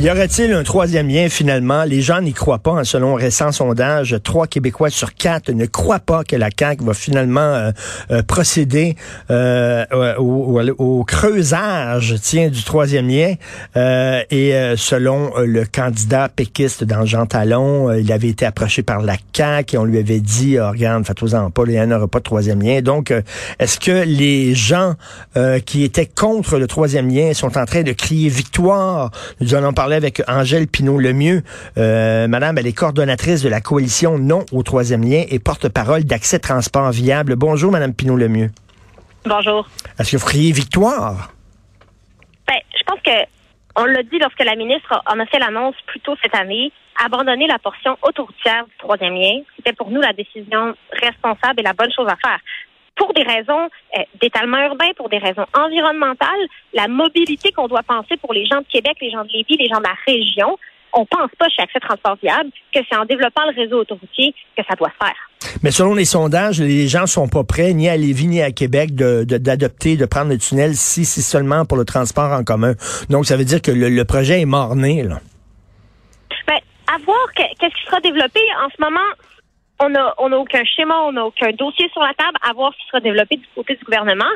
Y aurait-il un troisième lien finalement? Les gens n'y croient pas. Hein, selon un récent sondage, trois Québécois sur quatre ne croient pas que la CAQ va finalement euh, euh, procéder euh, au, creusage tiens, du troisième lien. et selon le candidat péquiste dans Jean Talon, il avait été approché par la CAQ et on lui avait dit, oh, regarde, faites-vous-en pas, il n'y aura pas de troisième lien. Donc, est-ce que les gens qui étaient contre le troisième lien sont en train de crier victoire? Nous allons parler avec Angèle Pinault-Lemieux. Euh, madame, elle est coordonnatrice de la coalition Non au troisième lien et porte-parole d'Accès Transport Viable. Bonjour, Madame Pinault-Lemieux. Bonjour. Est-ce que vous criez victoire? Ben, je pense que on l'a dit lorsque la ministre en a fait l'annonce plus tôt cette année, abandonner la portion autoroutière du troisième lien, c'était pour nous la décision responsable et la bonne chose à faire pour des raisons euh, d'étalement urbain, pour des raisons environnementales, la mobilité qu'on doit penser pour les gens de Québec, les gens de Lévis, les gens de la région, on pense pas chez Accès Transport Viable que c'est en développant le réseau autoroutier que ça doit se faire. Mais selon les sondages, les gens sont pas prêts, ni à Lévis, ni à Québec, d'adopter, de, prendre le tunnel si c'est seulement pour le transport en commun. Donc, ça veut dire que le, projet est mort-né, là. Ben, à voir qu'est-ce qui sera développé. En ce moment, on n'a on a aucun schéma, on n'a aucun dossier sur la table à voir ce qui sera développé du côté du gouvernement.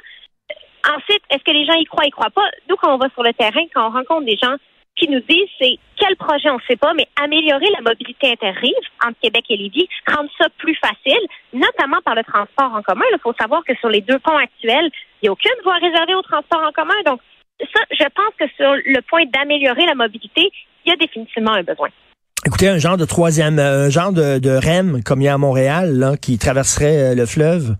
Ensuite, est-ce que les gens y croient, y croient pas? Nous, quand on va sur le terrain, quand on rencontre des gens qui nous disent, c'est quel projet, on ne sait pas, mais améliorer la mobilité interrive entre Québec et Lévis, rendre ça plus facile, notamment par le transport en commun. Il faut savoir que sur les deux ponts actuels, il n'y a aucune voie réservée au transport en commun. Donc, ça, je pense que sur le point d'améliorer la mobilité, il y a définitivement un besoin. Un genre de troisième, euh, un genre de, REM comme il y a à Montréal, qui traverserait euh, le fleuve?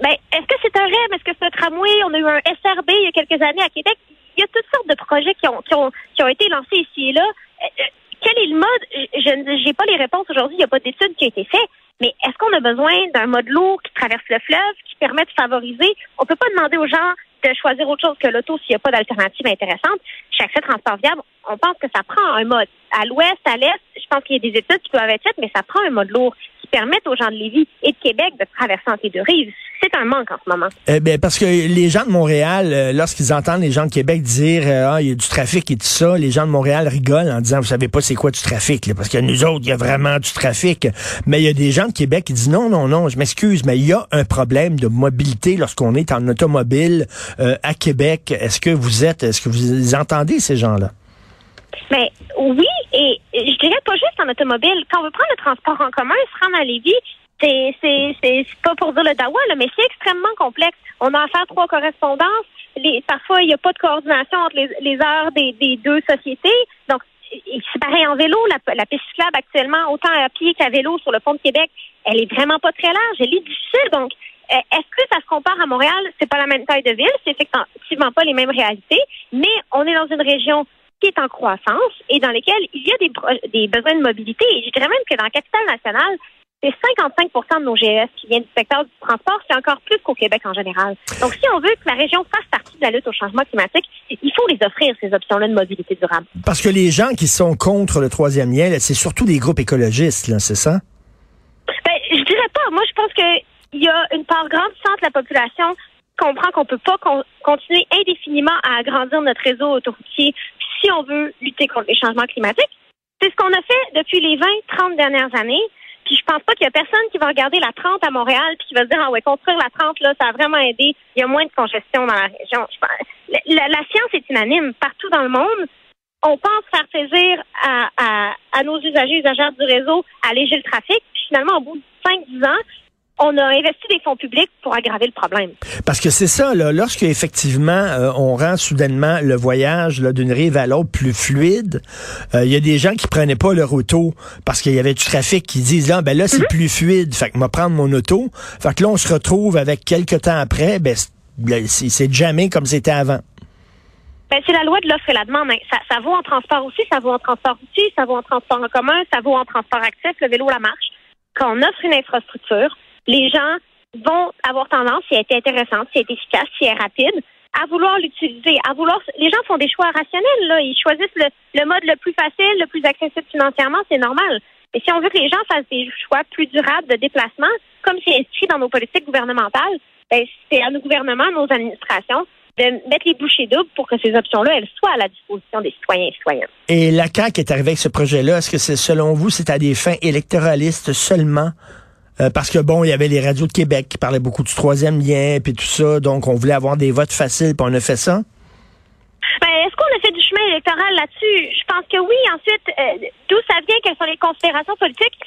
Ben, est-ce que c'est un REM? Est-ce que c'est un tramway? On a eu un SRB il y a quelques années à Québec. Il y a toutes sortes de projets qui ont, qui ont, qui ont été lancés ici et là. Euh, quel est le mode? Je n'ai pas les réponses aujourd'hui. Il n'y a pas d'études qui ont été faites. Mais est-ce qu'on a besoin d'un mode lourd qui traverse le fleuve, qui permet de favoriser? On peut pas demander aux gens de choisir autre chose que l'auto s'il n'y a pas d'alternative intéressante. Chaque accès transport viable, on pense que ça prend un mode. À l'ouest, à l'est, je pense qu'il y a des études qui peuvent être faites, mais ça prend un mode lourd qui permette aux gens de Lévis et de Québec de traverser entre les deux rives. C'est un manque en ce moment. Eh bien, parce que les gens de Montréal, euh, lorsqu'ils entendent les gens de Québec dire euh, ah, il y a du trafic et tout ça, les gens de Montréal rigolent en disant vous savez pas c'est quoi du trafic, parce que nous autres, il y a vraiment du trafic. Mais il y a des gens de Québec qui disent non, non, non, je m'excuse, mais il y a un problème de mobilité lorsqu'on est en automobile euh, à Québec. Est-ce que vous êtes, est-ce que vous entendez ces gens-là? Mais oui, et je dirais pas juste en automobile. Quand on veut prendre le transport en commun, se rendre à Lévis, c'est c'est c'est pas pour dire le dawa, là, mais c'est extrêmement complexe. On a à faire trois correspondances. Les, parfois, il n'y a pas de coordination entre les, les heures des, des, deux sociétés. Donc, c'est pareil en vélo. La, la piste cyclable actuellement, autant à pied qu'à vélo sur le pont de Québec, elle est vraiment pas très large. Elle est difficile. Donc, euh, est-ce que ça se compare à Montréal? C'est pas la même taille de ville. C'est effectivement pas les mêmes réalités. Mais on est dans une région qui est en croissance et dans lesquelles il y a des, des besoins de mobilité. Et je dirais même que dans la capitale nationale, c'est 55 de nos GES qui viennent du secteur du transport, c'est encore plus qu'au Québec en général. Donc, si on veut que la région fasse partie de la lutte au changement climatique, il faut les offrir ces options-là de mobilité durable. Parce que les gens qui sont contre le troisième lien, c'est surtout des groupes écologistes, c'est ça? Ben, je dirais pas. Moi, je pense qu'il y a une part grandissante de la population comprend qu'on peut pas continuer indéfiniment à agrandir notre réseau autoroutier si on veut lutter contre les changements climatiques. C'est ce qu'on a fait depuis les 20, 30 dernières années. Puis je pense pas qu'il y a personne qui va regarder la 30 à Montréal puis qui va se dire ah ouais construire la 30 là ça a vraiment aidé. Il y a moins de congestion dans la région. la, science est unanime partout dans le monde. On pense faire plaisir à, à, à nos usagers usagères du réseau, alléger le trafic. Puis finalement au bout de 5-10 ans, on a investi des fonds publics pour aggraver le problème. Parce que c'est ça, là, lorsque effectivement euh, on rend soudainement le voyage d'une rive à l'autre plus fluide, euh, il y a des gens qui prenaient pas leur auto parce qu'il y avait du trafic qui disent là, ben là c'est mhm. plus fluide, fait que moi prendre mon auto, fait que là on se retrouve avec quelques temps après, ben c'est jamais comme c'était avant. Ben, c'est la loi de l'offre et la demande. Ça, ça vaut en transport aussi, ça vaut en transport aussi, ça vaut en transport en commun, ça vaut en transport actif, le vélo, la marche. Quand on offre une infrastructure, les gens vont avoir tendance, si elle est intéressante, si elle est efficace, si elle est rapide, à vouloir l'utiliser, à vouloir. Les gens font des choix rationnels, là. Ils choisissent le, mode le plus facile, le plus accessible financièrement, c'est normal. Mais si on veut que les gens fassent des choix plus durables de déplacement, comme c'est inscrit dans nos politiques gouvernementales, ben, c'est à nos gouvernements, à nos administrations de mettre les bouchées doubles pour que ces options-là, elles soient à la disposition des citoyens et citoyennes. Et la CAQ est arrivée avec ce projet-là. Est-ce que c'est, selon vous, c'est à des fins électoralistes seulement? Euh, parce que bon, il y avait les radios de Québec qui parlaient beaucoup du troisième lien, puis tout ça, donc on voulait avoir des votes faciles, puis on a fait ça? Ben, est-ce qu'on a fait du chemin électoral là-dessus? Je pense que oui. Ensuite, euh, d'où ça vient, quelles sont les considérations politiques?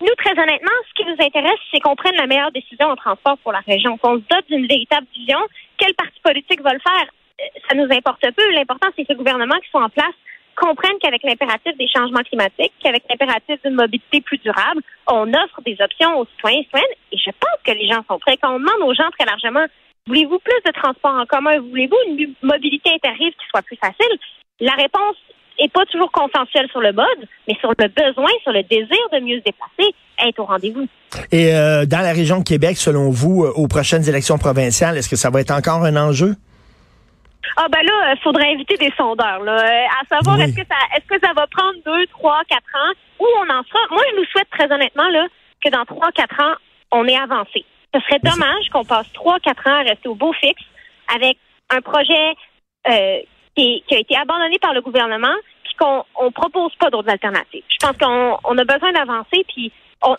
Nous, très honnêtement, ce qui nous intéresse, c'est qu'on prenne la meilleure décision en transport pour la région, qu'on se dote d'une véritable vision. Quel parti politique va le faire? Euh, ça nous importe peu. L'important, c'est que le gouvernement qui soit en place comprenne qu'avec l'impératif des changements climatiques, qu'avec l'impératif d'une mobilité plus durable, on offre des options aux citoyens et citoyennes. Et je pense que les gens sont prêts. Quand on demande aux gens très largement, voulez-vous plus de transport en commun? Voulez-vous une mobilité interrive qui soit plus facile? La réponse est pas toujours consensuelle sur le mode, mais sur le besoin, sur le désir de mieux se déplacer, être au rendez-vous. Et euh, dans la région de Québec, selon vous, euh, aux prochaines élections provinciales, est-ce que ça va être encore un enjeu? Ah ben là, il faudrait inviter des sondeurs, là, euh, à savoir est-ce que ça est-ce que ça va prendre deux, trois, quatre ans, où on en sera? Moi, je nous souhaite très honnêtement là, que dans trois, quatre ans, on ait avancé. Ce serait dommage qu'on passe trois, quatre ans à rester au beau fixe avec un projet euh, qui, qui, a été abandonné par le gouvernement, puis qu'on on propose pas d'autres alternatives. Je pense qu'on on a besoin d'avancer, puis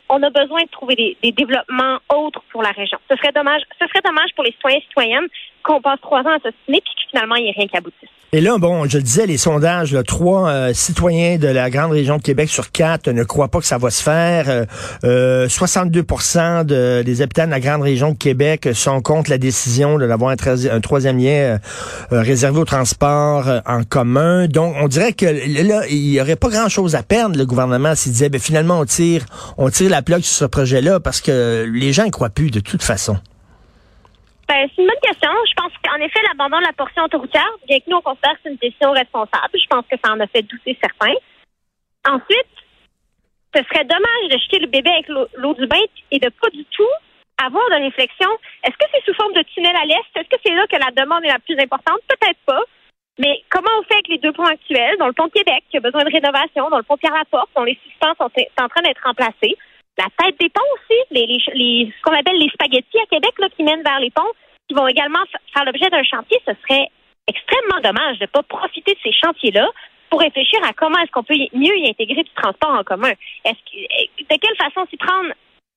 on, a besoin de trouver des, développements autres pour la région. Ce serait dommage, ce serait dommage pour les citoyens et citoyennes qu'on passe trois ans à s'ostiner puis que finalement il n'y ait rien qui aboutisse. Et là, bon, je disais, les sondages, trois euh, citoyens de la grande région de Québec sur quatre ne croient pas que ça va se faire. Euh, 62 euh, de, des habitants de la grande région de Québec sont contre la décision de d'avoir un, troisième lien euh, réservé au transport en commun. Donc, on dirait que là, il y aurait pas grand-chose à perdre, le gouvernement, s'il disait, ben, finalement, on tire, on tire la plaque sur ce projet-là parce que les gens ne croient plus de toute façon. Ben, c'est une bonne question. Je pense qu'en effet, l'abandon de la portion autoroutière, bien que nous, on considère que c'est une décision responsable, je pense que ça en a fait douter certains. Ensuite, ce serait dommage de jeter le bébé avec l'eau du bain et de pas du tout avoir de réflexion. Est-ce que c'est sous forme de tunnel à l'est? Est-ce que c'est là que la demande est la plus importante? Peut-être pas. Mais comment on fait avec les deux ponts actuels, dont le pont Québec, qui a besoin de rénovation, dont le pont Pierre-Laporte, dont les suspens sont, en train d'être remplacés? La tête des ponts aussi, les, les, ce qu'on appelle les spaghettis à Québec, là, qui mènent vers les ponts, qui vont également faire l'objet d'un chantier, ce serait extrêmement dommage de ne pas profiter de ces chantiers-là pour réfléchir à comment est-ce qu'on peut mieux y intégrer du transport en commun. Est-ce que, de quelle façon s'y prendre?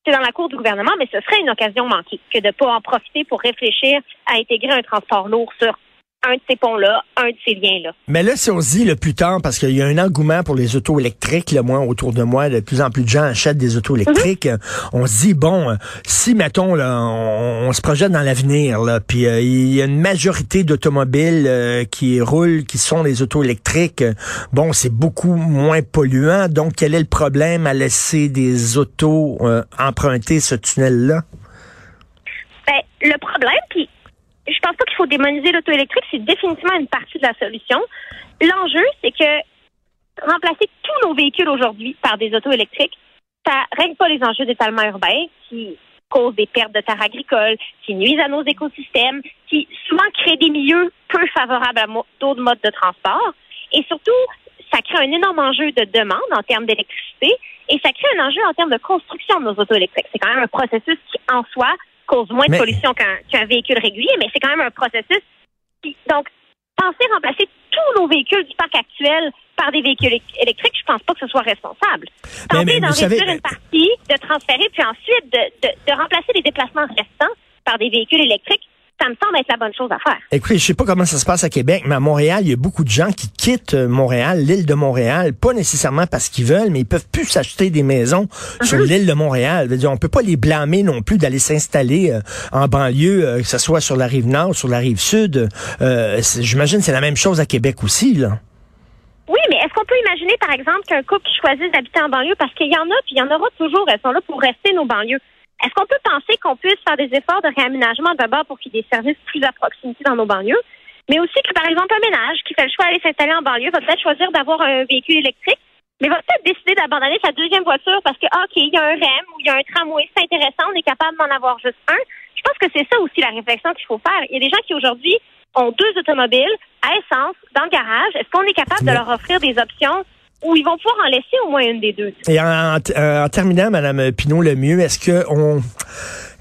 C'est dans la cour du gouvernement, mais ce serait une occasion manquée que de ne pas en profiter pour réfléchir à intégrer un transport lourd sur un de ces ponts-là, un de ces liens-là. Mais là, si on se dit le plus tard, parce qu'il y a un engouement pour les autos électriques, le moins autour de moi, de plus en plus de gens achètent des autos électriques. Mhm. On se dit bon, si mettons là, on, se projette dans l'avenir, là, puis euh, il y a une majorité d'automobiles euh, qui roulent, qui sont des autos électriques. bon, c'est beaucoup moins polluant. Donc, quel est le problème à laisser des autos euh, emprunter ce tunnel-là? Ben, le problème, puis je pense pas qu'il faut démoniser l'auto électrique, c'est définitivement une partie de la solution. L'enjeu, c'est que remplacer tous nos véhicules aujourd'hui par des autos électriques, ça règle pas les enjeux d'étalement urbain qui causent des pertes de terres agricoles, qui nuisent à nos écosystèmes, qui souvent créent des milieux peu favorables à d'autres modes de transport. Et surtout, ça crée un énorme enjeu de demande en termes d'électricité et ça crée un enjeu en termes de construction de nos autos électriques. C'est quand même un processus qui, en soi, cause moins de pollution qu'un véhicule régulier, mais c'est quand même un processus. donc, penser remplacer tous nos véhicules du parc actuel par des véhicules électriques, je pense pas que ce soit responsable. Tenter d'en réduire une partie, de transférer, puis ensuite de, de remplacer les déplacements restants par des véhicules électriques, ça me semble être la bonne chose à faire. Écoutez, je sais pas comment ça se passe à Québec, mais à Montréal, il y a beaucoup de gens qui quittent euh, Montréal, l'île de Montréal, pas nécessairement parce qu'ils veulent, mais ils peuvent plus s'acheter des maisons sur mhm. l'île de Montréal. On dire, on peut pas les blâmer non plus d'aller s'installer euh, en banlieue, euh, que ce soit sur la rive nord, sur la rive sud. J'imagine c'est la même chose à Québec aussi, là. Oui, mais est-ce qu'on peut imaginer, par exemple, qu'un couple qui choisisse d'habiter en banlieue, parce qu'il y en a, puis il y en aura toujours, elles sont là pour rester nos banlieues. Est-ce qu'on peut penser qu'on puisse faire des efforts de réaménagement d'abord pour qu'il y ait des services plus à proximité dans nos banlieues, mais aussi que, par exemple, un ménage qui fait le choix d'aller s'installer en banlieue va peut-être choisir d'avoir un véhicule électrique, mais va peut-être décider d'abandonner sa deuxième voiture parce que, OK, il y a un REM ou il y a un tramway, c'est intéressant, on est capable d'en avoir juste un. Je pense que c'est ça aussi la réflexion qu'il faut faire. Il y a des gens qui aujourd'hui ont deux automobiles à essence dans le garage. Est-ce qu'on est capable de leur offrir des options ou ils vont pouvoir en laisser au moins une des deux. Et en, en, en terminant, Madame Pinot, le mieux, est-ce que on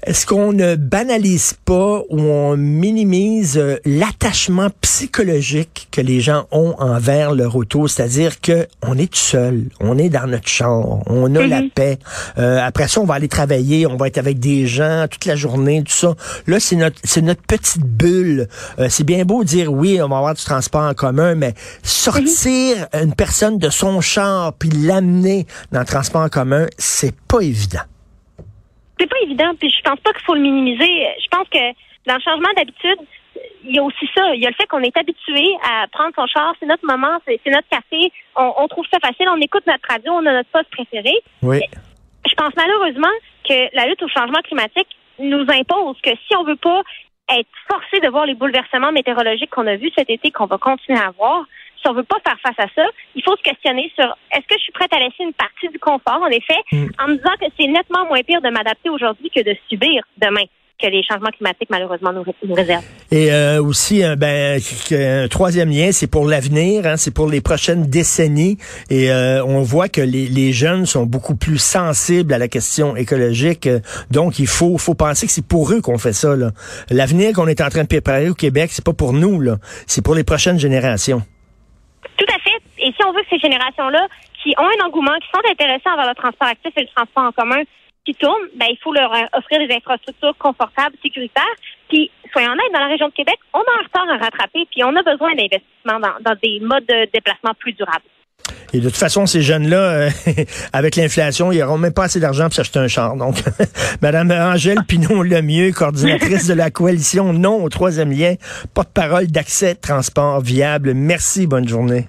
est-ce qu'on ne banalise pas ou on minimise euh, l'attachement psychologique que les gens ont envers leur auto, c'est-à-dire que on est tout seul, on est dans notre chambre, on a la mhm. paix. Euh, après ça, on va aller travailler, on va être avec des gens toute la journée, tout ça. Là, c'est notre c'est notre petite bulle. Euh, c'est bien beau dire oui, on va avoir du transport en commun, mais sortir mhm. une personne de son char puis l'amener dans le transport en commun, c'est pas évident c'est pas évident, puis je pense pas qu'il faut le minimiser. Je pense que dans le changement d'habitude, il y a aussi ça. Il y a le fait qu'on est habitué à prendre son char, c'est notre moment, c'est notre café. On, trouve ça facile, on écoute notre radio, on a notre poste préféré. Oui. Je pense malheureusement que la lutte au changement climatique nous impose que si on veut pas être forcé de voir les bouleversements météorologiques qu'on a vus cet été, qu'on va continuer à voir, si on veut pas faire face à ça, il faut se questionner sur est-ce que je suis prête à laisser une partie du confort, en effet, mm. en me disant que c'est nettement moins pire de m'adapter aujourd'hui que de subir demain que les changements climatiques malheureusement nous, réservent. Et euh, aussi, euh, ben, un troisième lien, c'est pour l'avenir, hein, c'est pour les prochaines décennies. Et euh, on voit que les, les, jeunes sont beaucoup plus sensibles à la question écologique. donc, il faut, faut penser que c'est pour eux qu'on fait ça. L'avenir qu'on est en train de préparer au Québec, c'est pas pour nous, là, c'est pour les prochaines générations. Et si on veut que ces générations-là, qui ont un engouement, qui sont intéressés envers le transport actif et le transport en commun, qui tournent, ben, il faut leur offrir des infrastructures confortables, sécuritaires. Puis, soyons honnêtes, dans la région de Québec, on a un retard à rattraper, puis on a besoin d'investissements dans, dans des modes de déplacement plus durables. Et de toute façon, ces jeunes-là, euh, avec l'inflation, ils n'auront même pas assez d'argent pour s'acheter un char. Donc, Madame Angèle Pinot Lemieux, coordinatrice de la coalition Non au troisième lien, porte-parole d'accès transport viable. Merci, bonne journée.